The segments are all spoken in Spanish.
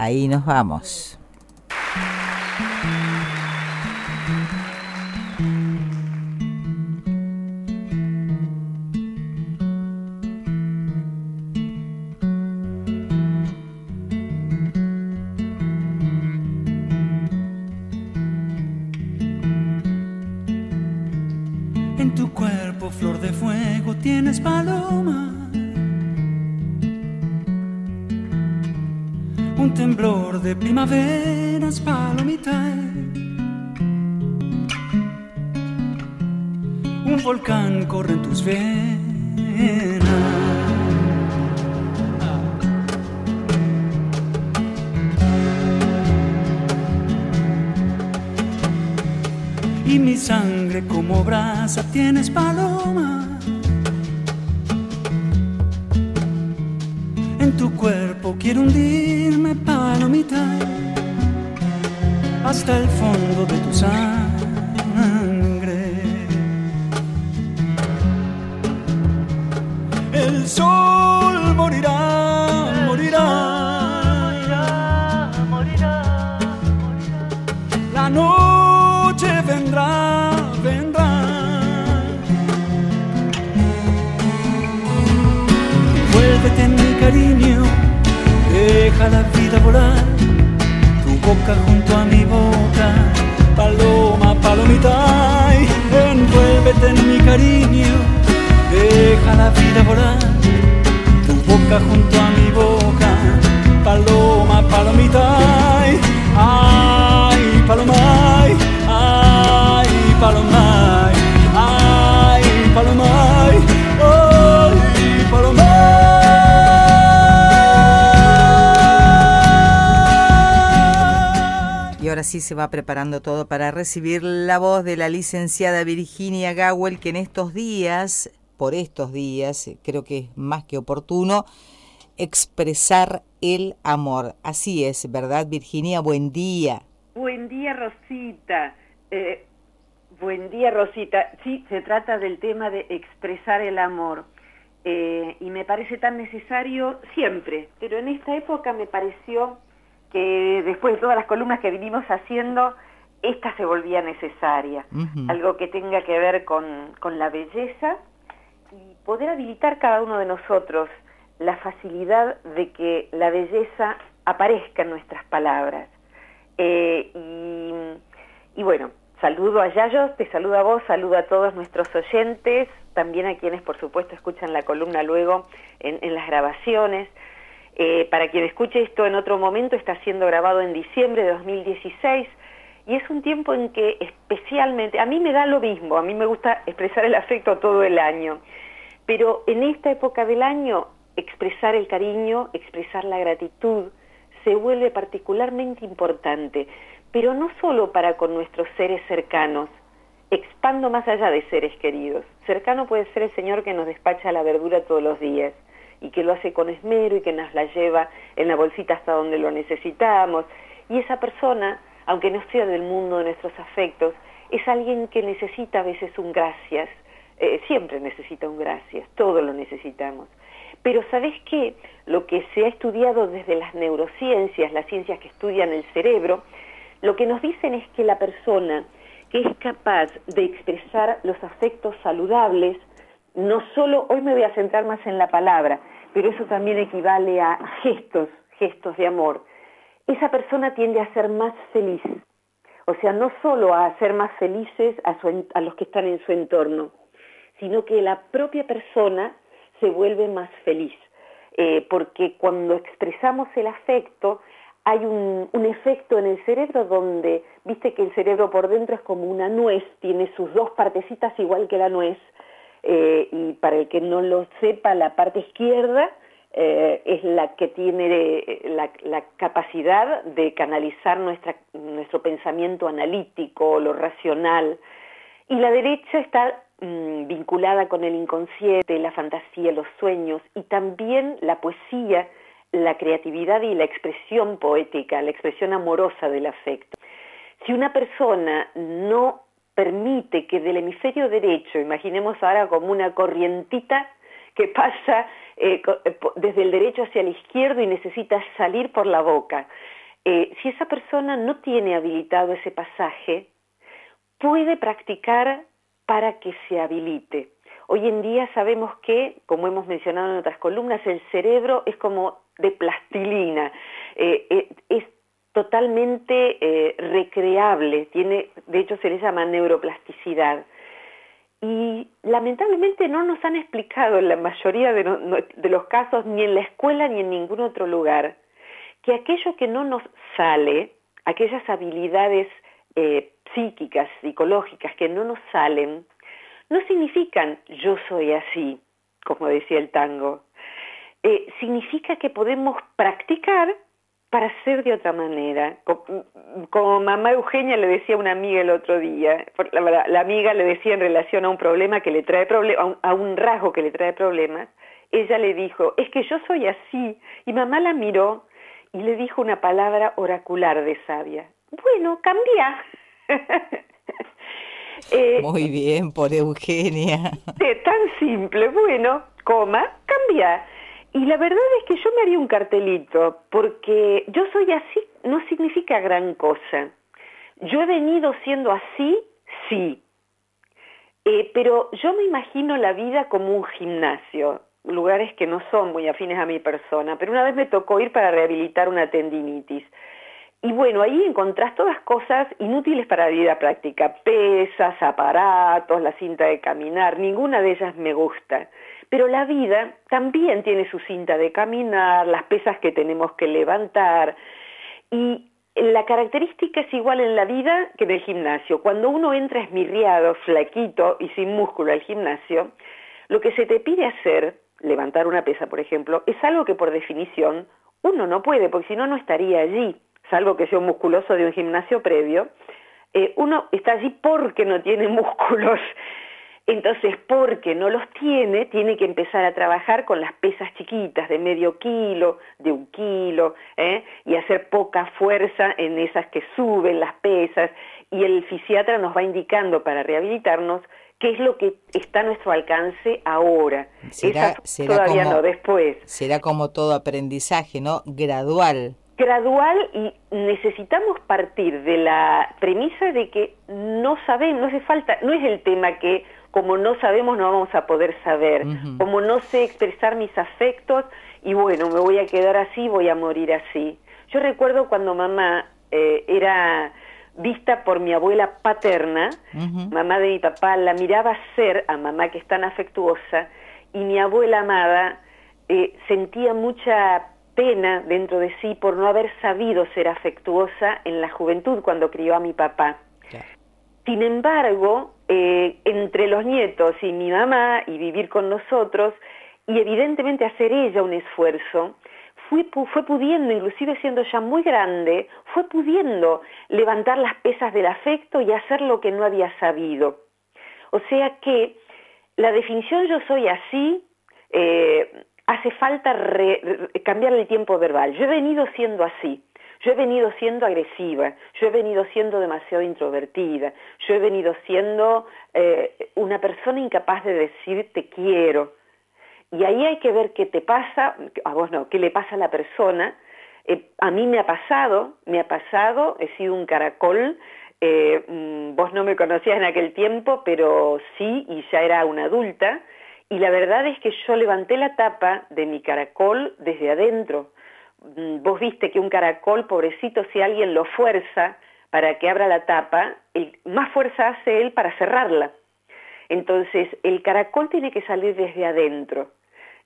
ahí nos vamos. Noche vendrá, vendrá. Vuélvete mi cariño, deja la vida volar. Boca junto a mi boca, paloma, palomita, envuélvete en mi cariño, deja la vida volar, tu boca junto a mi boca, paloma, palomita, ay, paloma, ay, paloma, ay, paloma. ahora sí se va preparando todo para recibir la voz de la licenciada Virginia Gawel, que en estos días, por estos días, creo que es más que oportuno, expresar el amor. Así es, ¿verdad, Virginia? Buen día. Buen día, Rosita. Eh, buen día, Rosita. Sí, se trata del tema de expresar el amor. Eh, y me parece tan necesario siempre, pero en esta época me pareció que después de todas las columnas que vinimos haciendo, esta se volvía necesaria, algo que tenga que ver con, con, la belleza y poder habilitar cada uno de nosotros la facilidad de que la belleza aparezca en nuestras palabras. Eh, y, bueno, saludo a Yayo, te saludo a vos, saludo a todos nuestros oyentes, también a quienes por supuesto escuchan la columna luego en, en las grabaciones. Eh, para quien escuche esto en otro momento, está siendo grabado en diciembre de 2016 y es un tiempo en que especialmente, a mí me da lo mismo, a mí me gusta expresar el afecto todo el año, pero en esta época del año expresar el cariño, expresar la gratitud, se vuelve particularmente importante, pero no solo para con nuestros seres cercanos, expando más allá de seres queridos. Cercano puede ser el Señor que nos despacha la verdura todos los días, y que lo hace con esmero y que nos la lleva en la bolsita hasta donde lo necesitamos. Y esa persona, aunque no sea del mundo de nuestros afectos, es alguien que necesita a veces un gracias, eh, siempre necesita un gracias, todo lo necesitamos. Pero ¿sabes qué? Lo que se ha estudiado desde las neurociencias, las ciencias que estudian el cerebro, lo que nos dicen es que la persona que es capaz de expresar los afectos saludables, no solo, hoy me voy a centrar más en la palabra, pero eso también equivale a gestos, gestos de amor. Esa persona tiende a ser más feliz, o sea, no solo a hacer más felices a, los que están en su entorno, sino que la propia persona se vuelve más feliz, eh, porque cuando expresamos el afecto, hay un, efecto en el cerebro donde, viste que el cerebro por dentro es como una nuez, tiene sus dos partecitas igual que la nuez, eh, y para el que no lo sepa, la parte izquierda eh, es la que tiene eh, la, capacidad de canalizar nuestra, nuestro pensamiento analítico, lo racional, y la derecha está mm, vinculada con el inconsciente, la fantasía, los sueños, y también la poesía, la creatividad y la expresión poética, la expresión amorosa del afecto. Si una persona no permite que del hemisferio derecho, imaginemos ahora como una corrientita que pasa eh, eh, desde el derecho hacia el izquierdo y necesita salir por la boca. Eh, si esa persona no tiene habilitado ese pasaje, puede practicar para que se habilite. Hoy en día sabemos que, como hemos mencionado en otras columnas, el cerebro es como de plastilina, es totalmente recreable, tiene, de hecho se le llama neuroplasticidad. Y lamentablemente no nos han explicado en la mayoría de, los casos, ni en la escuela ni en ningún otro lugar, que aquello que no nos sale, aquellas habilidades eh, psíquicas, psicológicas que no nos salen, no significan yo soy así, como decía el tango. Eh, significa que podemos practicar para ser de otra manera. Como, mamá Eugenia le decía a una amiga el otro día, la, amiga le decía en relación a un problema que le trae problemas, a, un rasgo que le trae problemas, ella le dijo, es que yo soy así. Y mamá la miró y le dijo una palabra oracular de sabia. Bueno, cambia. Eh, Muy bien, por Eugenia. tan simple, bueno, coma, cambia. Y la verdad es que yo me haría un cartelito, porque yo soy así no significa gran cosa. Yo he venido siendo así, sí. Eh, pero yo me imagino la vida como un gimnasio, lugares que no son muy afines a mi persona, pero una vez me tocó ir para rehabilitar una tendinitis. Y bueno, ahí encontrás todas cosas inútiles para la vida práctica, pesas, aparatos, la cinta de caminar, ninguna de ellas me gusta. Pero la vida también tiene su cinta de caminar, las pesas que tenemos que levantar. Y la característica es igual en la vida que en el gimnasio. Cuando uno entra esmirriado, flaquito y sin músculo al gimnasio, lo que se te pide hacer, levantar una pesa, por ejemplo, es algo que por definición uno no puede, porque si no, no estaría allí, salvo que sea un musculoso de un gimnasio previo. Eh, uno está allí porque no tiene músculos entonces, porque no los tiene, tiene que empezar a trabajar con las pesas chiquitas de medio kilo, de un kilo, ¿eh? y hacer poca fuerza en esas que suben las pesas. Y el fisiatra nos va indicando para rehabilitarnos qué es lo que está a nuestro alcance ahora. Será, todavía no, después. Será como todo aprendizaje, ¿no? Gradual gradual y necesitamos partir de la premisa de que no sabemos, no hace falta, no es el tema que como no sabemos no vamos a poder saber, como no sé expresar mis afectos y bueno, me voy a quedar así, voy a morir así. Yo recuerdo cuando mamá eh, era vista por mi abuela paterna, mamá de mi papá, la miraba ser a mamá que es tan afectuosa y mi abuela amada eh, sentía mucha pena dentro de sí por no haber sabido ser afectuosa en la juventud cuando crió a mi papá. Sin embargo, eh, entre los nietos y mi mamá y vivir con nosotros, y evidentemente hacer ella un esfuerzo, fue, fue pudiendo, inclusive siendo ya muy grande, fue pudiendo levantar las pesas del afecto y hacer lo que no había sabido. O sea que la definición yo soy así, eh, hace falta cambiar el tiempo verbal. Yo he venido siendo así. Yo he venido siendo agresiva, yo he venido siendo demasiado introvertida, yo he venido siendo eh, una persona incapaz de decir te quiero. Y ahí hay que ver qué te pasa, a vos no, qué le pasa a la persona. Eh, a mí me ha pasado, me ha pasado, he sido un caracol, eh, mm, vos no me conocías en aquel tiempo, pero sí, y ya era una adulta, y la verdad es que yo levanté la tapa de mi caracol desde adentro. Mm, vos viste que un caracol, pobrecito, si alguien lo fuerza para que abra la tapa, más fuerza hace él para cerrarla. Entonces, el caracol tiene que salir desde adentro.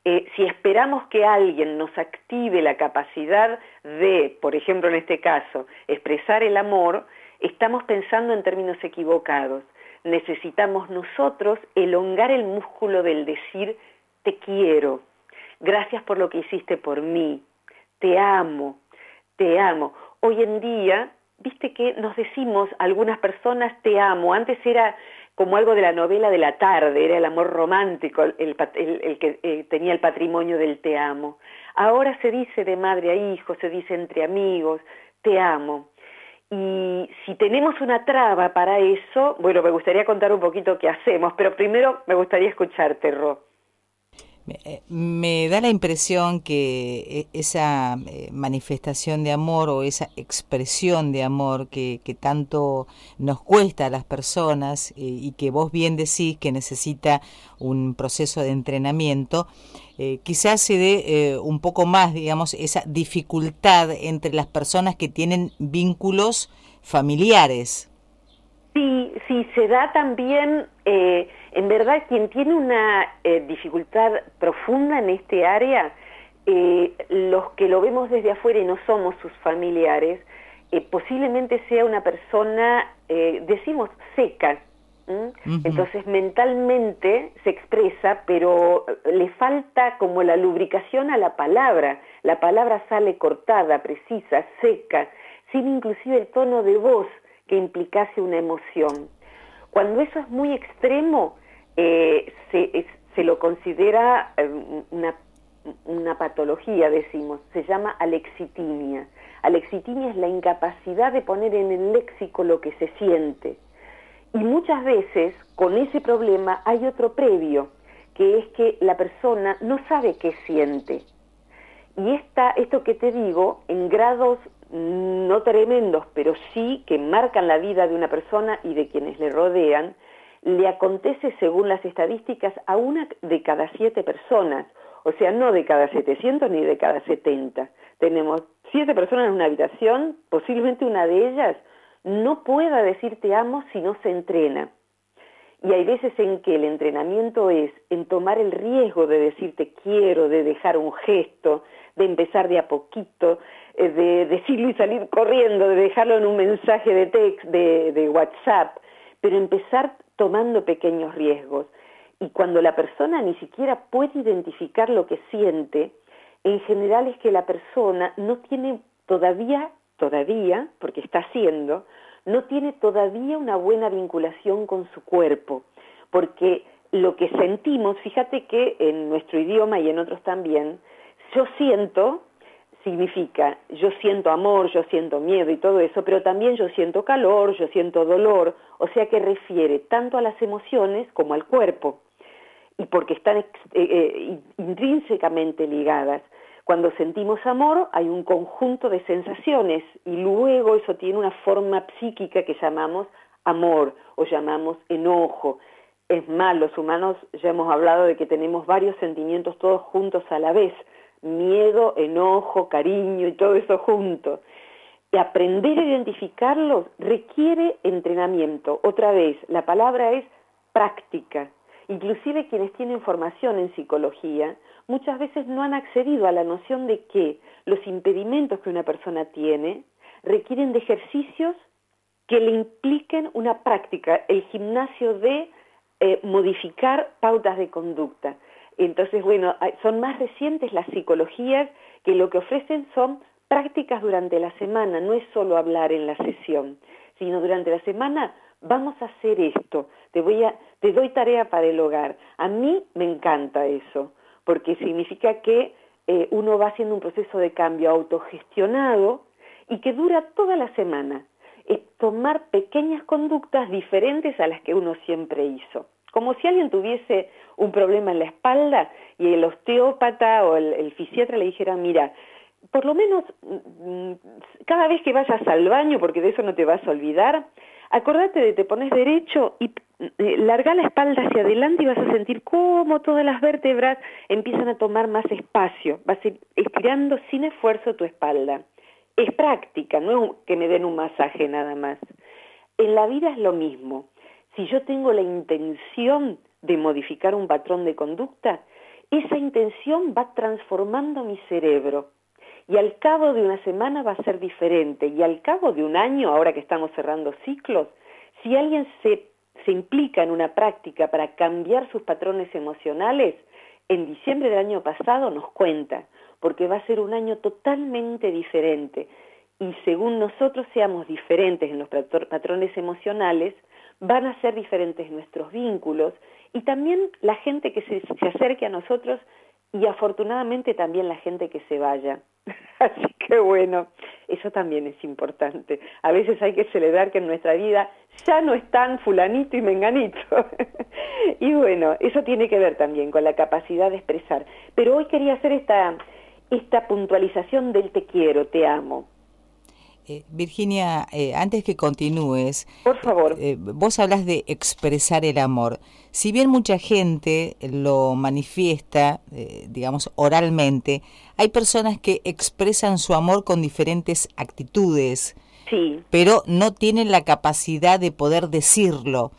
Eh, si esperamos que alguien nos active la capacidad de, por ejemplo en este caso, expresar el amor, estamos pensando en términos equivocados. Necesitamos nosotros elongar el músculo del decir te quiero, gracias por lo que hiciste por mí, te amo, te amo. Hoy en día, viste que nos decimos algunas personas te amo. Antes era como algo de la novela de la tarde, era el amor romántico el, que eh, tenía el patrimonio del te amo. Ahora se dice de madre a hijo, se dice entre amigos, te amo. Y si tenemos una traba para eso, bueno, me gustaría contar un poquito qué hacemos, pero primero me gustaría escucharte, Ro. Me, da la impresión que e, esa eh, manifestación de amor o esa expresión de amor que, tanto nos cuesta a las personas eh, y que vos bien decís que necesita un proceso de entrenamiento, eh, quizás se dé un poco más, digamos, esa dificultad entre las personas que tienen vínculos familiares. Sí, sí, se da también, eh, en verdad, quien tiene una eh, dificultad profunda en este área, eh, los que lo vemos desde afuera y no somos sus familiares, posiblemente sea una persona, decimos, seca. Entonces mentalmente se expresa, pero le falta como la lubricación a la palabra. La palabra sale cortada, precisa, seca, sin inclusive el tono de voz que implicase una emoción. Cuando eso es muy extremo, eh, se, lo considera eh, una, una patología, decimos, se llama alexitimia. Alexitimia es la incapacidad de poner en el léxico lo que se siente. Y muchas veces con ese problema hay otro previo, que es que la persona no sabe qué siente. Y esta, esto que te digo, en grados no tremendos, pero sí que marcan la vida de una persona y de quienes le rodean, le acontece, según las estadísticas, a una de cada siete personas, o sea, no de cada 700 ni de cada 70. Tenemos siete personas en una habitación, posiblemente una de ellas no pueda decir te amo si no se entrena. Y hay veces en que el entrenamiento es en tomar el riesgo de decir te quiero, de dejar un gesto, de empezar de a poquito, de decirlo y salir corriendo, de dejarlo en un mensaje de text, de, de WhatsApp, pero empezar tomando pequeños riesgos. Y cuando la persona ni siquiera puede identificar lo que siente, en general es que la persona no tiene todavía, todavía, porque está haciendo, no tiene todavía una buena vinculación con su cuerpo, porque lo que sentimos, fíjate que en nuestro idioma y en otros también, yo siento significa yo siento amor, yo siento miedo y todo eso, pero también yo siento calor, yo siento dolor, o sea que refiere tanto a las emociones como al cuerpo, y porque están eh, eh, intrínsecamente ligadas. Cuando sentimos amor hay un conjunto de sensaciones y luego eso tiene una forma psíquica que llamamos amor o llamamos enojo. Es más, los humanos ya hemos hablado de que tenemos varios sentimientos todos juntos a la vez miedo, enojo, cariño y todo eso junto. Y aprender a identificarlos requiere entrenamiento. Otra vez, la palabra es práctica. Inclusive quienes tienen formación en psicología muchas veces no han accedido a la noción de que los impedimentos que una persona tiene requieren de ejercicios que le impliquen una práctica, el gimnasio de eh, modificar pautas de conducta. Entonces, bueno, son más recientes las psicologías que lo que ofrecen son prácticas durante la semana, no es solo hablar en la sesión, sino durante la semana vamos a hacer esto, te, voy a, te doy tarea para el hogar. A mí me encanta eso, porque significa que eh, uno va haciendo un proceso de cambio autogestionado y que dura toda la semana. Es tomar pequeñas conductas diferentes a las que uno siempre hizo como si alguien tuviese un problema en la espalda y el osteópata o el, fisiatra le dijera, mira, por lo menos mm, cada vez que vayas al baño, porque de eso no te vas a olvidar, acordate de te pones derecho y eh, larga la espalda hacia adelante y vas a sentir cómo todas las vértebras empiezan a tomar más espacio, vas a ir estirando sin esfuerzo tu espalda. Es práctica, no es que me den un masaje nada más. En la vida es lo mismo si yo tengo la intención de modificar un patrón de conducta, esa intención va transformando mi cerebro. Y al cabo de una semana va a ser diferente. Y al cabo de un año, ahora que estamos cerrando ciclos, si alguien se, se implica en una práctica para cambiar sus patrones emocionales, en diciembre del año pasado nos cuenta, porque va a ser un año totalmente diferente. Y según nosotros seamos diferentes en los patrones emocionales, van a ser diferentes nuestros vínculos y también la gente que se, acerque a nosotros y afortunadamente también la gente que se vaya. Así que bueno, eso también es importante. A veces hay que celebrar que en nuestra vida ya no están fulanito y menganito. y bueno, eso tiene que ver también con la capacidad de expresar. Pero hoy quería hacer esta, esta puntualización del te quiero, te amo. Eh, Virginia, eh, antes que continúes, por favor, eh, vos hablas de expresar el amor. Si bien mucha gente lo manifiesta, digamos, oralmente, hay personas que expresan su amor con diferentes actitudes, sí. pero no tienen la capacidad de poder decirlo.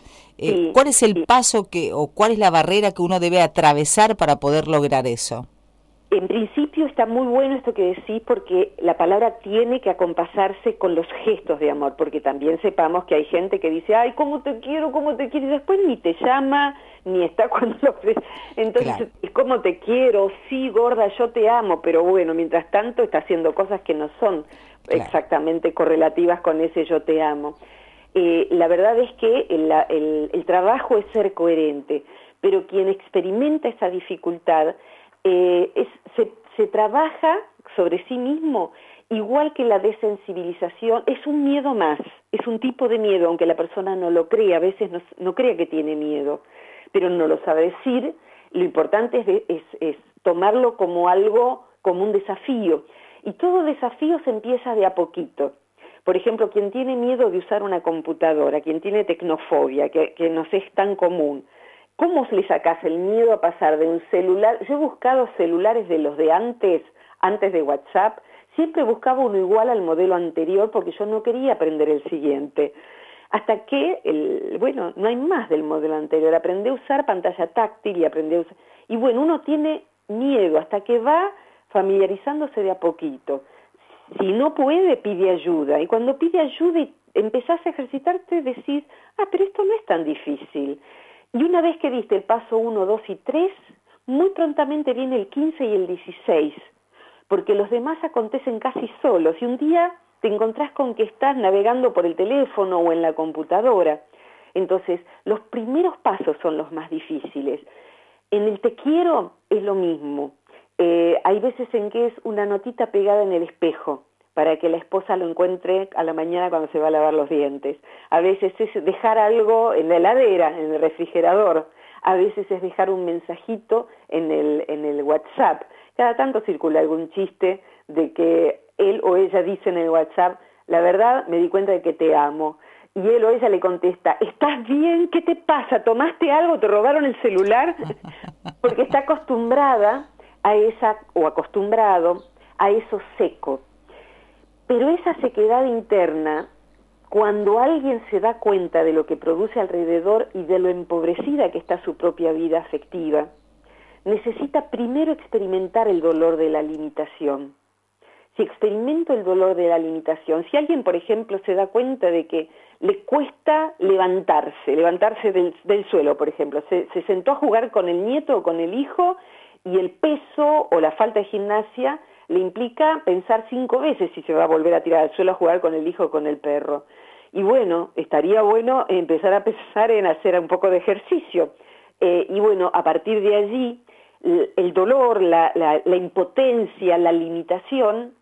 ¿Cuál es el paso que, o cuál es la barrera que uno debe atravesar para poder lograr eso? En principio está muy bueno esto que decís porque la palabra tiene que acompasarse con los gestos de amor, porque también sepamos que hay gente que dice, ay, cómo te quiero, cómo te quiero, y después ni te llama, ni está cuando lo Entonces, es como te quiero, sí, gorda, yo te amo, pero bueno, mientras tanto está haciendo cosas que no son exactamente correlativas con ese yo te amo. Eh, la verdad es que el, el trabajo es ser coherente, pero quien experimenta esa dificultad, eh, es, se, trabaja sobre sí mismo igual que la desensibilización, es un miedo más, es un tipo de miedo, aunque la persona no lo crea, a veces no, no crea que tiene miedo, pero no lo sabe decir, lo importante es, es, es, tomarlo como algo, como un desafío, y todo desafío se empieza de a poquito. Por ejemplo, quien tiene miedo de usar una computadora, quien tiene tecnofobia, que, que nos es tan común, ¿Cómo le sacas el miedo a pasar de un celular? Yo he buscado celulares de los de antes, antes de WhatsApp, siempre buscaba uno igual al modelo anterior porque yo no quería aprender el siguiente. Hasta que, el, bueno, no hay más del modelo anterior. Aprendí a usar pantalla táctil y aprendí a usar... Y bueno, uno tiene miedo hasta que va familiarizándose de a poquito. Si no puede, pide ayuda. Y cuando pide ayuda y empezás a ejercitarte, decís, ah, pero esto no es tan difícil. Y una vez que diste el paso 1, 2 y 3, muy prontamente viene el 15 y el 16, porque los demás acontecen casi solos y un día te encontrás con que estás navegando por el teléfono o en la computadora. Entonces, los primeros pasos son los más difíciles. En el te quiero es lo mismo. Eh, hay veces en que es una notita pegada en el espejo para que la esposa lo encuentre a la mañana cuando se va a lavar los dientes. A veces es dejar algo en la heladera, en el refrigerador. A veces es dejar un mensajito en el, en el WhatsApp. Cada tanto circula algún chiste de que él o ella dice en el WhatsApp, la verdad me di cuenta de que te amo. Y él o ella le contesta, ¿estás bien? ¿Qué te pasa? ¿Tomaste algo? ¿Te robaron el celular? Porque está acostumbrada a esa, o acostumbrado a eso seco, pero esa sequedad interna, cuando alguien se da cuenta de lo que produce alrededor y de lo empobrecida que está su propia vida afectiva, necesita primero experimentar el dolor de la limitación. Si experimento el dolor de la limitación, si alguien, por ejemplo, se da cuenta de que le cuesta levantarse, levantarse del, suelo, por ejemplo, se, se sentó a jugar con el nieto o con el hijo y el peso o la falta de gimnasia le implica pensar cinco veces si se va a volver a tirar al suelo a jugar con el hijo o con el perro. Y bueno, estaría bueno empezar a pensar en hacer un poco de ejercicio. Eh, y bueno, a partir de allí, el dolor, la, la, impotencia, la limitación,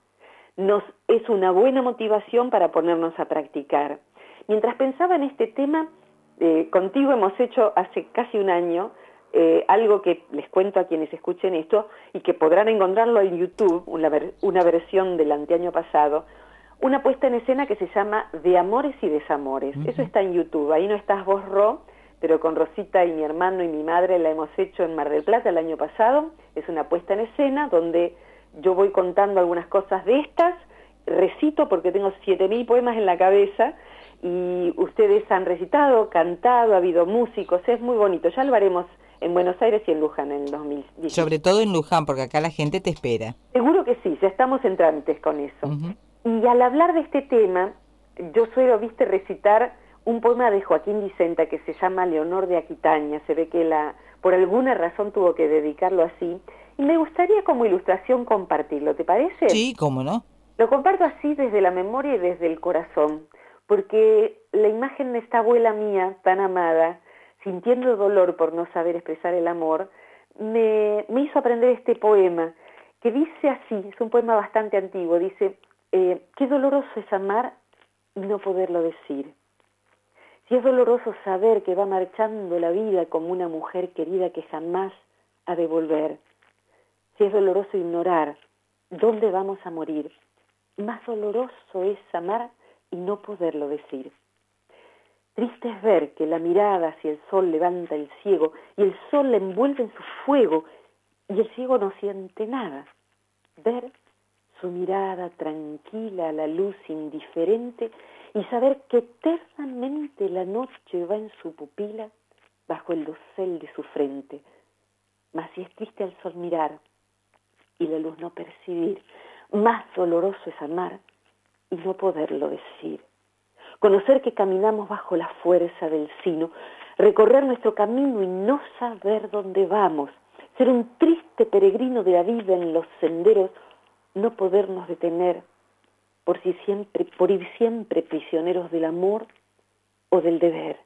nos es una buena motivación para ponernos a practicar. Mientras pensaba en este tema, eh, contigo hemos hecho hace casi un año eh, algo que les cuento a quienes escuchen esto y que podrán encontrarlo en YouTube, una, una versión del anteaño pasado, una puesta en escena que se llama De Amores y Desamores. Eso está en YouTube, ahí no estás vos, Ro, pero con Rosita y mi hermano y mi madre la hemos hecho en Mar del Plata el año pasado. Es una puesta en escena donde yo voy contando algunas cosas de estas, recito porque tengo 7.000 poemas en la cabeza y ustedes han recitado, cantado, ha habido músicos, es muy bonito, ya lo haremos en Buenos Aires y en Luján en el 2010. Sobre todo en Luján, porque acá la gente te espera. Seguro que sí, ya estamos en trámites con eso. Y al hablar de este tema, yo suelo, viste, recitar un poema de Joaquín Vicenta que se llama Leonor de Aquitaña. Se ve que la, por alguna razón tuvo que dedicarlo así. Y me gustaría como ilustración compartirlo, ¿te parece? Sí, cómo no. Lo comparto así desde la memoria y desde el corazón, porque la imagen de esta abuela mía tan amada, sintiendo dolor por no saber expresar el amor, me, hizo aprender este poema, que dice así, es un poema bastante antiguo, dice, eh, qué doloroso es amar y no poderlo decir. Si es doloroso saber que va marchando la vida como una mujer querida que jamás ha de volver. Si es doloroso ignorar dónde vamos a morir. Más doloroso es amar y no poderlo decir. Triste es ver que la mirada hacia el sol levanta el ciego y el sol le envuelve en su fuego y el ciego no siente nada. Ver su mirada tranquila a la luz indiferente y saber que eternamente la noche va en su pupila bajo el dosel de su frente. Mas si es triste al sol mirar y la luz no percibir, más doloroso es amar y no poderlo decir. Conocer que caminamos bajo la fuerza del sino, recorrer nuestro camino y no saber dónde vamos, ser un triste peregrino de la vida en los senderos, no podernos detener por, si siempre, por ir siempre prisioneros del amor o del deber.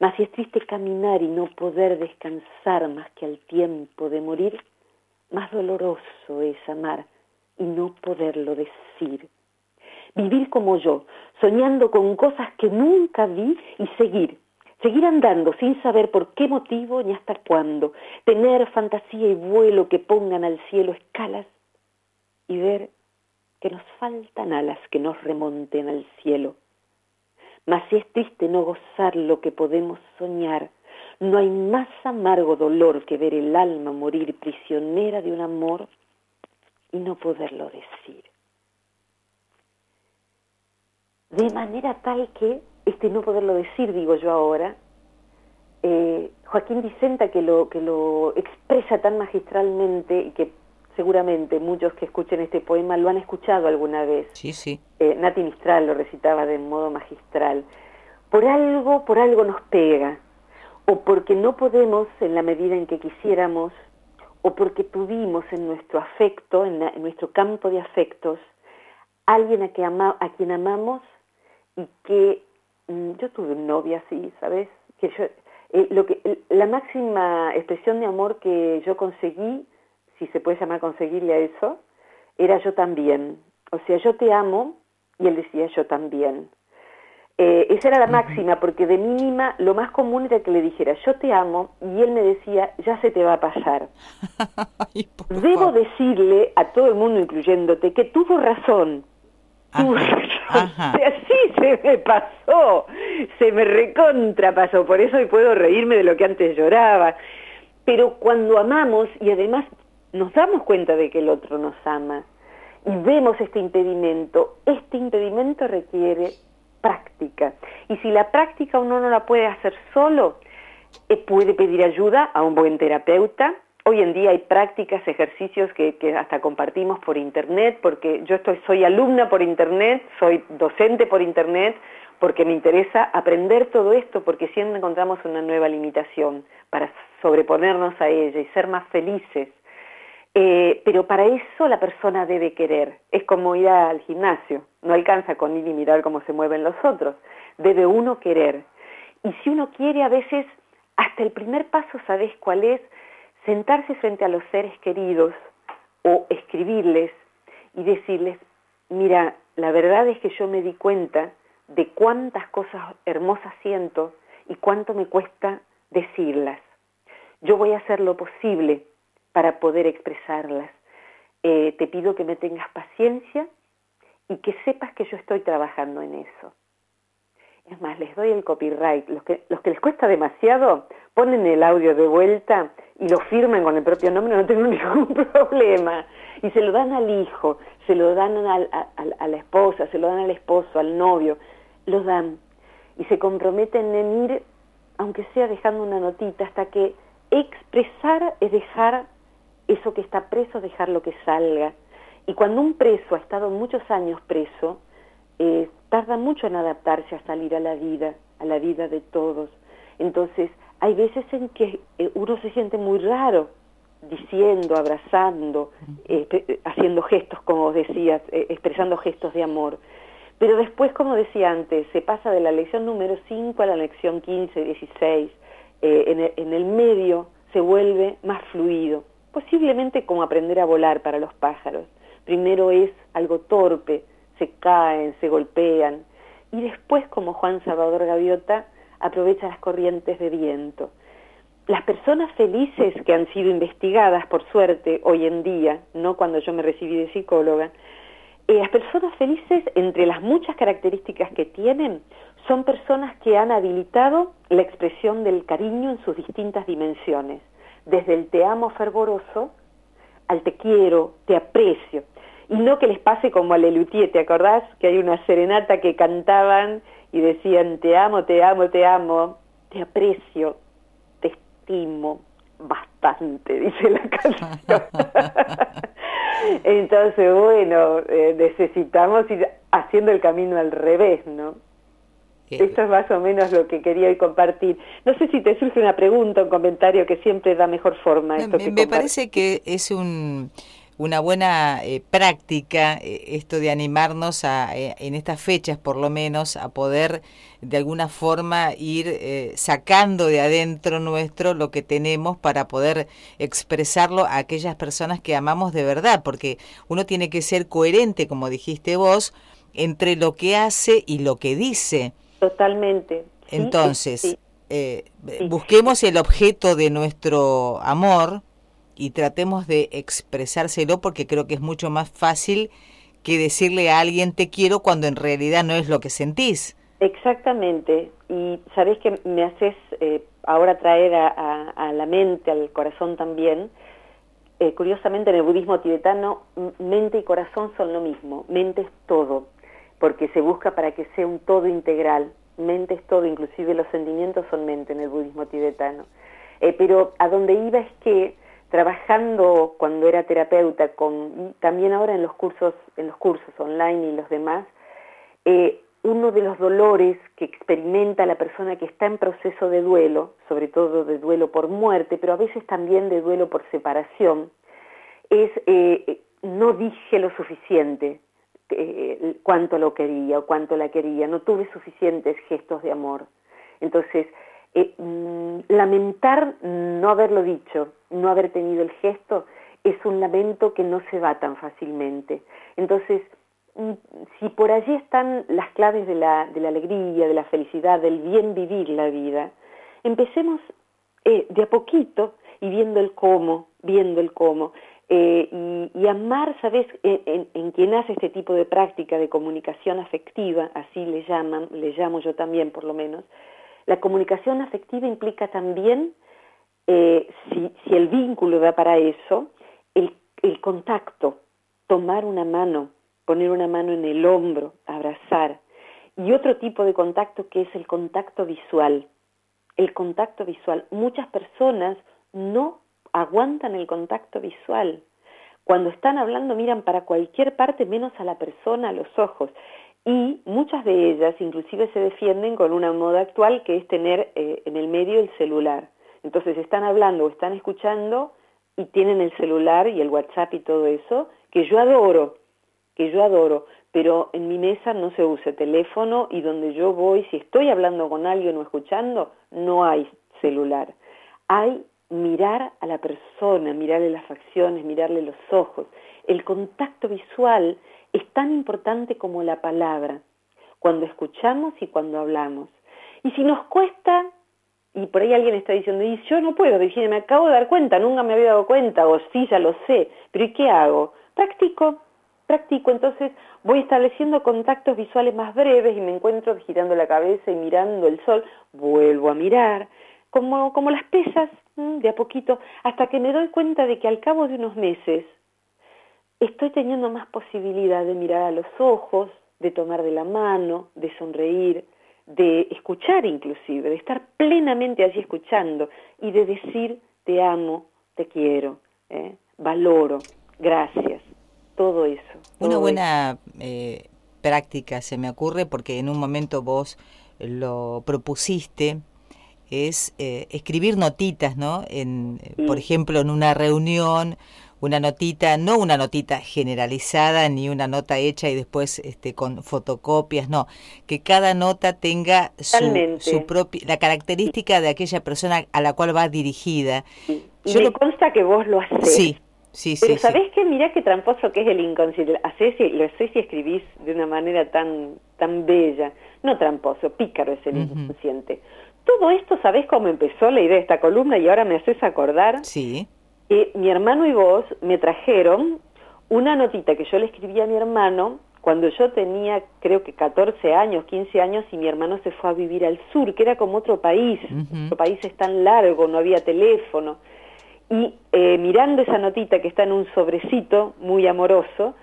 Mas si es triste caminar y no poder descansar más que al tiempo de morir, más doloroso es amar y no poderlo decir. Vivir como yo, soñando con cosas que nunca vi y seguir, seguir andando sin saber por qué motivo ni hasta cuándo, tener fantasía y vuelo que pongan al cielo escalas y ver que nos faltan alas que nos remonten al cielo. Mas si es triste no gozar lo que podemos soñar, no hay más amargo dolor que ver el alma morir prisionera de un amor y no poderlo decir. De manera tal que, este no poderlo decir, digo yo ahora, eh, Joaquín Vicenta que lo, que lo expresa tan magistralmente y que seguramente muchos que escuchen este poema lo han escuchado alguna vez. Sí, sí. Eh, Nati Mistral lo recitaba de modo magistral. Por algo, por algo nos pega, o porque no podemos en la medida en que quisiéramos, o porque tuvimos en nuestro afecto, en, nuestro campo de afectos, alguien a, que ama, a quien amamos y que mm, yo tuve un novio así, ¿sabes? Que yo, eh, lo que, la máxima expresión de amor que yo conseguí si se puede llamar conseguirle a eso, era yo también. O sea, yo te amo y él decía yo también. Eh, esa era la máxima, porque de mínima lo más común era que le dijera yo te amo y él me decía ya se te va a pasar. Debo decirle a todo el mundo, incluyéndote, que tuvo razón. Así se me pasó, se me recontrapasó, por eso hoy puedo reírme de lo que antes lloraba. Pero cuando amamos, y además nos damos cuenta de que el otro nos ama y vemos este impedimento, este impedimento requiere práctica. Y si la práctica uno no la puede hacer solo, eh, puede pedir ayuda a un buen terapeuta. Hoy en día hay prácticas, ejercicios que, que, hasta compartimos por internet, porque yo estoy, soy alumna por internet, soy docente por internet, porque me interesa aprender todo esto, porque siempre encontramos una nueva limitación para sobreponernos a ella y ser más felices eh, pero para eso la persona debe querer. Es como ir al gimnasio. No alcanza con ir y mirar cómo se mueven los otros. Debe uno querer. Y si uno quiere, a veces, hasta el primer paso, ¿sabes cuál es? Sentarse frente a los seres queridos o escribirles y decirles, mira, la verdad es que yo me di cuenta de cuántas cosas hermosas siento y cuánto me cuesta decirlas. Yo voy a hacer lo posible para poder expresarlas. Eh, te pido que me tengas paciencia y que sepas que yo estoy trabajando en eso. Es más, les doy el copyright. Los que, los que les cuesta demasiado, ponen el audio de vuelta y lo firman con el propio nombre, no tengo ningún problema. Y se lo dan al hijo, se lo dan a, la esposa, se lo dan al esposo, al novio, lo dan. Y se comprometen en ir, aunque sea dejando una notita, hasta que expresar es dejar eso que está preso, dejarlo que salga. Y cuando un preso ha estado muchos años preso, eh, tarda mucho en adaptarse a salir a la vida, a la vida de todos. Entonces, hay veces en que eh, uno se siente muy raro diciendo, abrazando, eh, haciendo gestos, como decías, expresando gestos de amor. Pero después, como decía antes, se pasa de la lección número 5 a la lección 15, 16. en, el, en el medio se vuelve más fluido, posiblemente como aprender a volar para los pájaros. Primero es algo torpe, se caen, se golpean, y después, como Juan Salvador Gaviota, aprovecha las corrientes de viento. Las personas felices que han sido investigadas, por suerte, hoy en día, no cuando yo me recibí de psicóloga, eh, las personas felices, entre las muchas características que tienen, son personas que han habilitado la expresión del cariño en sus distintas dimensiones, desde el te amo fervoroso al te quiero, te aprecio, y no que les pase como a Lelutier, ¿te acordás? Que hay una serenata que cantaban y decían te amo, te amo, te amo, te aprecio, te estimo bastante, dice la canción. Entonces, bueno, eh, necesitamos ir haciendo el camino al revés, ¿no? Esto es más o menos lo que quería hoy compartir. No sé si te surge una pregunta, un comentario que siempre da mejor forma. Esto me, me parece que es un una buena eh, práctica eh, esto de animarnos a, eh, en estas fechas por lo menos a poder de alguna forma ir sacando de adentro nuestro lo que tenemos para poder expresarlo a aquellas personas que amamos de verdad, porque uno tiene que ser coherente, como dijiste vos, entre lo que hace y lo que dice. Totalmente. Entonces, busquemos el objeto de nuestro amor, y tratemos de expresárselo porque creo que es mucho más fácil que decirle a alguien te quiero cuando en realidad no es lo que sentís. Exactamente. Y sabés que me haces eh, ahora traer a, la mente, al corazón también. Eh, curiosamente en el budismo tibetano mente y corazón son lo mismo. Mente es todo, porque se busca para que sea un todo integral. Mente es todo, inclusive los sentimientos son mente en el budismo tibetano. Eh, pero a donde iba es que trabajando cuando era terapeuta con también ahora en los cursos en los cursos online y los demás eh, uno de los dolores que experimenta la persona que está en proceso de duelo sobre todo de duelo por muerte pero a veces también de duelo por separación es eh, no dije lo suficiente eh, cuánto lo quería o cuánto la quería no tuve suficientes gestos de amor. Entonces eh, mm, lamentar no haberlo dicho, no haber tenido el gesto, es un lamento que no se va tan fácilmente. Entonces, mm, si por allí están las claves de la, de la alegría, de la felicidad, del bien vivir la vida, empecemos eh, de a poquito y viendo el cómo, viendo el cómo. Eh, y, amar, ¿sabes? En, en, quien hace este tipo de práctica de comunicación afectiva, así le llaman, le llamo yo también por lo menos, la comunicación afectiva implica también, eh, si, el vínculo da para eso, el, el contacto, tomar una mano, poner una mano en el hombro, abrazar, y otro tipo de contacto que es el contacto visual. El contacto visual. Muchas personas no aguantan el contacto visual. Cuando están hablando miran para cualquier parte menos a la persona, a los ojos y muchas de ellas inclusive se defienden con una moda actual que es tener eh, en el medio el celular. Entonces están hablando o están escuchando y tienen el celular y el WhatsApp y todo eso, que yo adoro, que yo adoro, pero en mi mesa no se usa teléfono y donde yo voy, si estoy hablando con alguien o escuchando, no hay celular. Hay mirar a la persona, mirarle las facciones, mirarle los ojos. El contacto visual es tan importante como la palabra, cuando escuchamos y cuando hablamos. Y si nos cuesta, y por ahí alguien está diciendo, y yo no puedo, Virginia, me acabo de dar cuenta, nunca me había dado cuenta, o sí, ya lo sé, pero ¿y qué hago? Practico, practico, entonces voy estableciendo contactos visuales más breves y me encuentro girando la cabeza y mirando el sol, vuelvo a mirar, como, como las pesas, de a poquito, hasta que me doy cuenta de que al cabo de unos meses estoy teniendo más posibilidad de mirar a los ojos, de tomar de la mano, de sonreír, de escuchar inclusive, de estar plenamente allí escuchando y de decir te amo, te quiero, ¿eh? valoro, gracias, todo eso. Una buena eh, práctica se me ocurre porque en un momento vos lo propusiste es eh, escribir notitas, ¿no? En, Por ejemplo, en una reunión una notita, no una notita generalizada ni una nota hecha y después este, con fotocopias, no, que cada nota tenga su, su propia, la característica de aquella persona a la cual va dirigida. Y me consta que vos lo haces. Sí, sí, Pero sí. ¿sabés sí. qué? Mirá qué tramposo que es el inconsciente. Hacés y, lo hacés y escribís de una manera tan, tan bella. No tramposo, pícaro es el inconsciente. Todo esto, ¿sabés cómo empezó la idea de esta columna? Y ahora me haces acordar Sí, que mi hermano y vos me trajeron una notita que yo le escribí a mi hermano cuando yo tenía creo que 14 años, 15 años y mi hermano se fue a vivir al sur, que era como otro país, Ujú. otro país es tan largo, no había teléfono. Y eh, mirando esa notita que está en un sobrecito muy amoroso,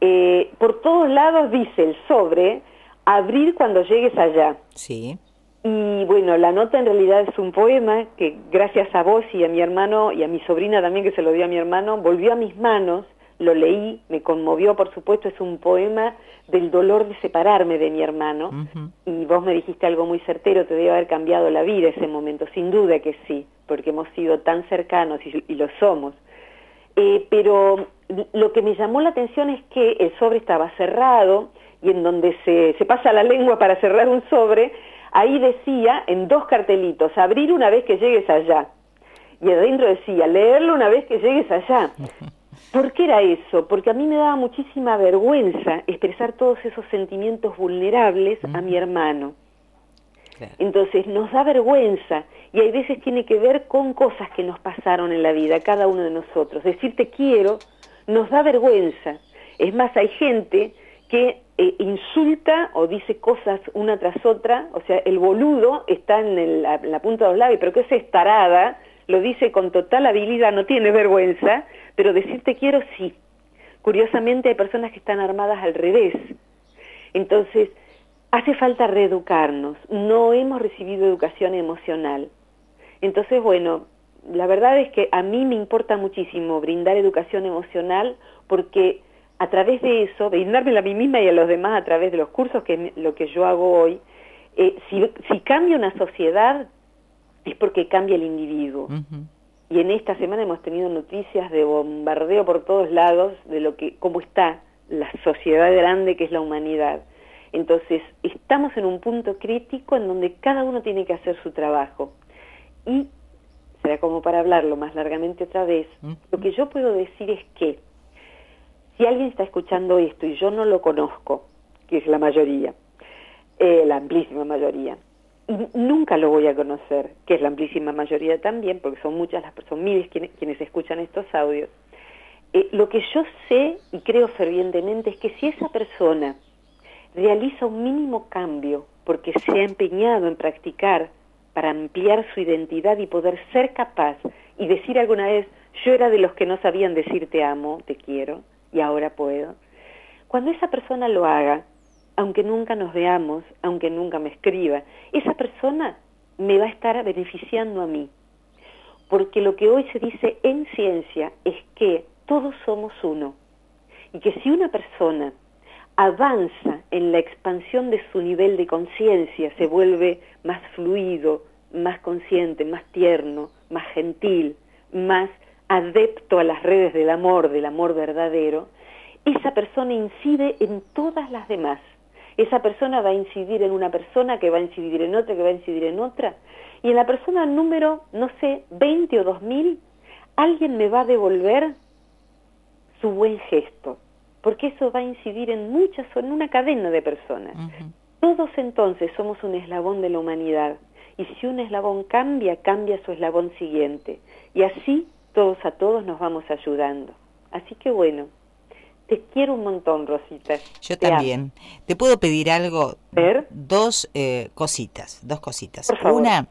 eh, por todos lados dice el sobre, abrir cuando llegues allá. sí. Y bueno, la nota en realidad es un poema que gracias a vos y a mi hermano y a mi sobrina también que se lo dio a mi hermano, volvió a mis manos, lo leí, me conmovió por supuesto, es un poema del dolor de separarme de mi hermano. Y vos me dijiste algo muy certero, te debe haber cambiado la vida ese momento, sin duda que sí, porque hemos sido tan cercanos y, y lo somos. Eh, pero lo que me llamó la atención es que el sobre estaba cerrado y en donde se, se pasa la lengua para cerrar un sobre, ahí decía en dos cartelitos, abrir una vez que llegues allá. Y adentro decía, leerlo una vez que llegues allá. ¿Por qué era eso? Porque a mí me daba muchísima vergüenza expresar todos esos sentimientos vulnerables a mi hermano. Entonces nos da vergüenza y hay veces tiene que ver con cosas que nos pasaron en la vida, cada uno de nosotros. Decir te quiero nos da vergüenza. Es más, hay gente que eh, insulta o dice cosas una tras otra, o sea, el boludo está en, el- la, punta de los labios, pero que es estarada, lo dice con total habilidad, no tiene vergüenza, pero decir te quiero sí. Curiosamente hay personas que están armadas al revés. Entonces, hace falta reeducarnos. No hemos recibido educación emocional. Entonces, bueno, la verdad es que a mí me importa muchísimo brindar educación emocional porque a través de eso, brindármela a mí misma y a los demás a través de los cursos, que es lo que yo hago hoy, eh, si, si cambia una sociedad es porque cambia el individuo. Y en esta semana hemos tenido noticias de bombardeo por todos lados de lo que cómo está la sociedad grande que es la humanidad. Entonces, estamos en un punto crítico en donde cada uno tiene que hacer su trabajo. Y será como para hablarlo más largamente otra vez, lo que yo puedo decir es que si alguien está escuchando esto y yo no lo conozco, que es la mayoría, eh, la amplísima mayoría, y nunca lo voy a conocer, que es la amplísima mayoría también, porque son muchas las personas, miles quienes, escuchan estos audios. Eh, lo que yo sé y creo fervientemente es que si esa persona realiza un mínimo cambio porque se ha empeñado en practicar para ampliar su identidad y poder ser capaz y decir alguna vez, yo era de los que no sabían decir te amo, te quiero, y ahora puedo. Cuando esa persona lo haga, aunque nunca nos veamos, aunque nunca me escriba, esa persona me va a estar beneficiando a mí. Porque lo que hoy se dice en ciencia es que todos somos uno. Y que si una persona avanza en la expansión de su nivel de conciencia, se vuelve más fluido, más consciente, más tierno, más gentil, más adepto a las redes del amor, del amor verdadero, esa persona incide en todas las demás. Esa persona va a incidir en una persona que va a incidir en otra, que va a incidir en otra. Y en la persona número, no sé, 20 o 2000, alguien me va a devolver su buen gesto, porque eso va a incidir en muchas, en una cadena de personas. Todos entonces somos un eslabón de la humanidad, y si un eslabón cambia, cambia su eslabón siguiente. Y así todos a todos nos vamos ayudando. Así que bueno, te quiero un montón, Rosita. Yo Te amo. también. ¿Te puedo pedir algo? ver. Dos eh, cositas, dos cositas. Por favor. Una,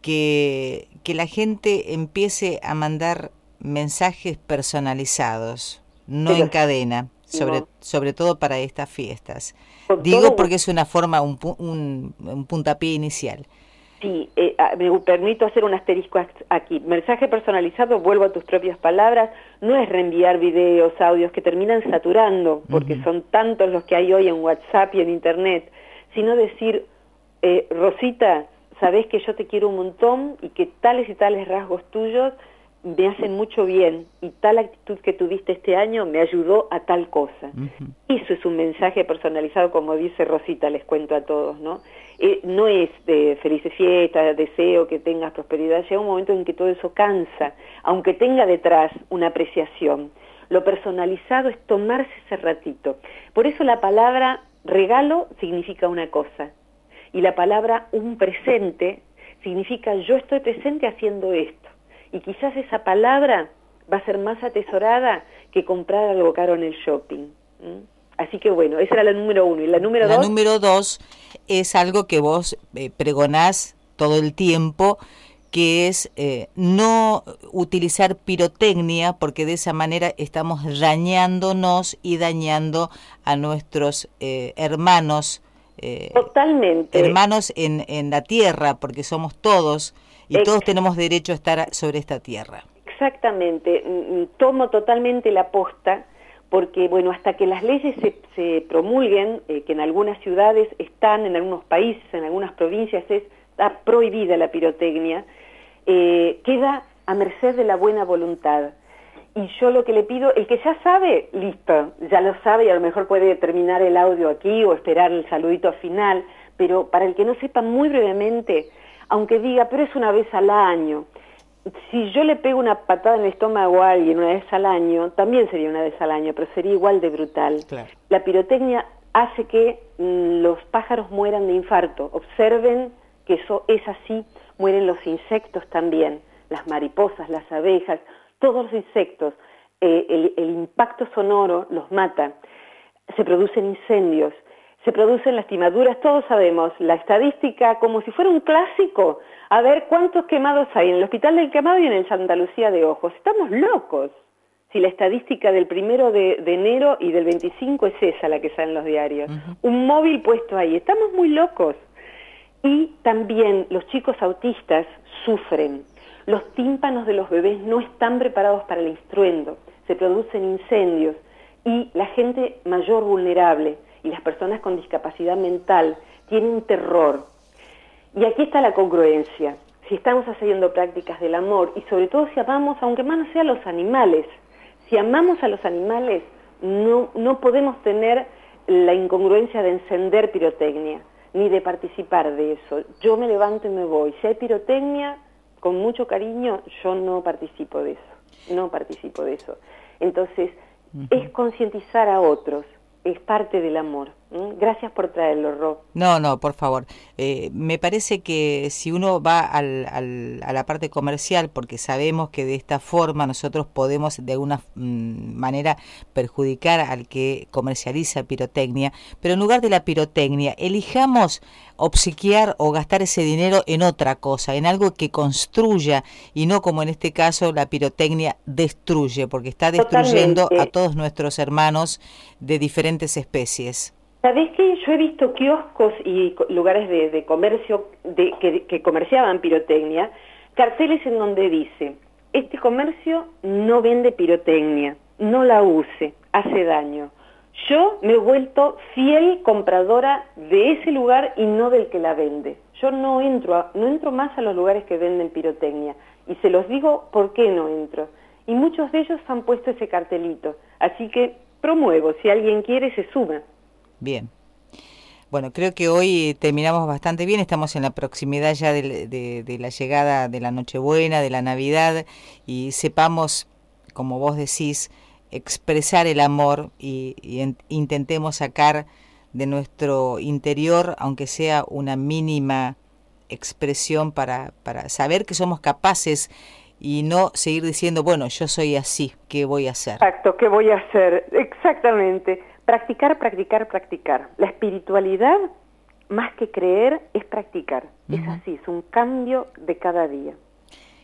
que, que la gente empiece a mandar mensajes personalizados, no Pero- en cadena, sobre, No. sobre todo para estas fiestas. Digo porque es una forma, un, un puntapié inicial. Sí, eh, ah, me permito hacer un asterisco aquí. Mensaje personalizado, vuelvo a tus propias palabras, no es reenviar videos, audios que terminan saturando, porque son tantos los que hay hoy en WhatsApp y en Internet, sino decir, eh, Rosita, sabés que yo te quiero un montón y que tales y tales rasgos tuyos me hacen mucho bien y tal actitud que tuviste este año me ayudó a tal cosa. Eso es un mensaje personalizado, como dice Rosita, les cuento a todos, ¿no? Eh, no es de felices fiestas, deseo que tengas prosperidad, llega un momento en que todo eso cansa, aunque tenga detrás una apreciación. Lo personalizado es tomarse ese ratito. Por eso la palabra regalo significa una cosa y la palabra un presente significa yo estoy presente haciendo esto. Y quizás esa palabra va a ser más atesorada que comprar algo caro en el shopping. Así que bueno, esa era la número uno. ¿Y la número la dos? La número dos es algo que vos eh, pregonás todo el tiempo, que es eh, no utilizar pirotecnia, porque de esa manera estamos dañándonos y dañando a nuestros eh, hermanos. Totalmente. Hermanos en, en la tierra, porque somos todos y todos tenemos derecho a estar sobre esta tierra. Exactamente, mm, mm, tomo totalmente la posta porque, bueno, hasta que las leyes se, promulguen, eh, que en algunas ciudades están, en algunos países, en algunas provincias está prohibida la pirotecnia, eh, queda a merced de la buena voluntad. Y yo lo que le pido, el que ya sabe, listo, ya lo sabe y a lo mejor puede terminar el audio aquí o esperar el saludito final, pero para el que no sepa muy brevemente, aunque diga, pero es una vez al año, si yo le pego una patada en el estómago a alguien una vez al año, también sería una vez al año, pero sería igual de brutal. La pirotecnia hace que mm, los pájaros mueran de infarto. Observen que eso es así, mueren los insectos también, las mariposas, las abejas, todos los insectos. Eh, el, el impacto sonoro los mata. Se producen incendios, se producen lastimaduras, todos sabemos, la estadística como si fuera un clásico, a ver cuántos quemados hay en el Hospital del Quemado y en el Santa Lucía de Ojos. Estamos locos. Si la estadística del primero de, enero y del 25 es esa la que sale en los diarios. Un móvil puesto ahí. Estamos muy locos. Y también los chicos autistas sufren. Los tímpanos de los bebés no están preparados para el instruendo. Se producen incendios. Y la gente mayor vulnerable y las personas con discapacidad mental tienen terror y aquí está la congruencia. Si estamos haciendo prácticas del amor y sobre todo si amamos, aunque más no sea los animales, si amamos a los animales, no, no podemos tener la incongruencia de encender pirotecnia, ni de participar de eso. Yo me levanto y me voy. Si hay pirotecnia, con mucho cariño, yo no participo de eso. No participo de eso. Entonces, es concientizar a otros es parte del amor. Gracias por traerlo, Rob. No, no, por favor. Eh, me parece que si uno va al, a la parte comercial, porque sabemos que de esta forma nosotros podemos de alguna mm, manera perjudicar al que comercializa pirotecnia, pero en lugar de la pirotecnia, elijamos obsequiar o gastar ese dinero en otra cosa, en algo que construya y no como en este caso la pirotecnia destruye, porque está destruyendo a todos nuestros hermanos de diferentes especies. ¿Sabés que yo he visto kioscos y lugares de, comercio de, que, que comerciaban pirotecnia, carteles en donde dice, este comercio no vende pirotecnia, no la use, hace daño. Yo me he vuelto fiel compradora de ese lugar y no del que la vende. Yo no entro, no entro más a los lugares que venden pirotecnia. Y se los digo por qué no entro. Y muchos de ellos han puesto ese cartelito. Así que promuevo, si alguien quiere, se suma. Bien. Bueno, creo que hoy terminamos bastante bien, estamos en la proximidad ya de, la llegada de la Nochebuena, de la Navidad, y sepamos, como vos decís, expresar el amor y, intentemos sacar de nuestro interior, aunque sea una mínima expresión para, para saber que somos capaces y no seguir diciendo, bueno, yo soy así, ¿qué voy a hacer? Exacto, ¿qué voy a hacer? Exactamente. Practicar, practicar, practicar. La espiritualidad, más que creer, es practicar. Es así, es un cambio de cada día.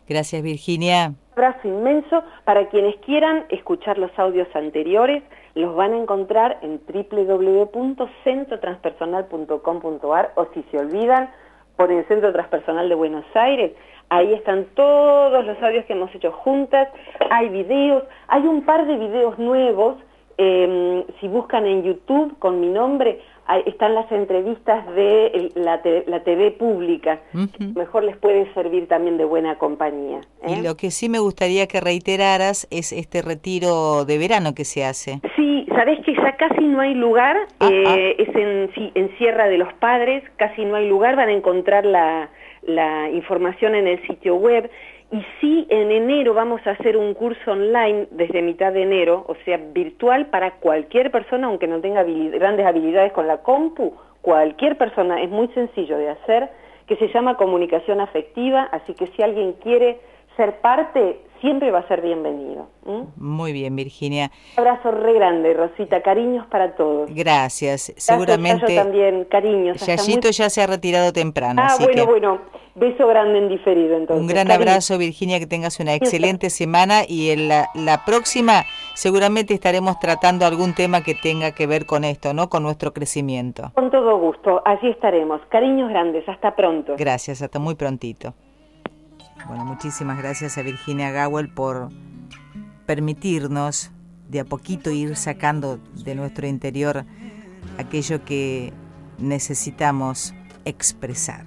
Gracias, Virginia. Un abrazo inmenso. Para quienes quieran escuchar los audios anteriores, los van a encontrar en www.centrotranspersonal.com.ar o si se olvidan, por el Centro Transpersonal de Buenos Aires. Ahí están todos los audios que hemos hecho juntas. Hay videos, hay un par de videos nuevos eh, si buscan en YouTube con mi nombre, están las entrevistas de la, TV pública. Mejor les puede servir también de buena compañía. Y ¿eh? lo que sí me gustaría que reiteraras es este retiro de verano que se hace. Sí, sabes que ya casi no hay lugar, ah, eh, ah. es en, en Sierra de los Padres, casi no hay lugar, van a encontrar la, la información en el sitio web. Y sí, en enero vamos a hacer un curso online desde mitad de enero, o sea, virtual para cualquier persona, aunque no tenga grandes habilidades con la compu, cualquier persona, es muy sencillo de hacer, que se llama comunicación afectiva, así que si alguien quiere ser parte, siempre va a ser bienvenido. Muy bien, Virginia. Un abrazo re grande, Rosita. Cariños para todos. Gracias. Seguramente. Yo también, cariños. Yayito ya se ha retirado temprano. Ah, bueno, bueno. Beso grande en diferido, entonces. Un gran abrazo, Virginia. Que tengas una excelente semana. Y en la, la próxima, seguramente estaremos tratando algún tema que tenga que ver con esto, ¿no? Con nuestro crecimiento. Con todo gusto. Allí estaremos. Cariños grandes. Hasta pronto. Gracias. Hasta muy prontito. Bueno, muchísimas gracias a Virginia Gawel por permitirnos de a poquito ir sacando de nuestro interior aquello que necesitamos expresar.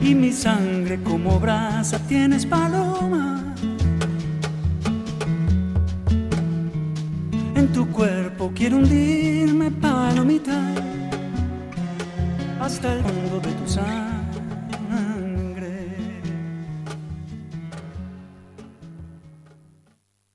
Y mi sangre como brasa tienes paloma. En tu cuerpo quiero hundirme palomita hasta el fondo de tu sangre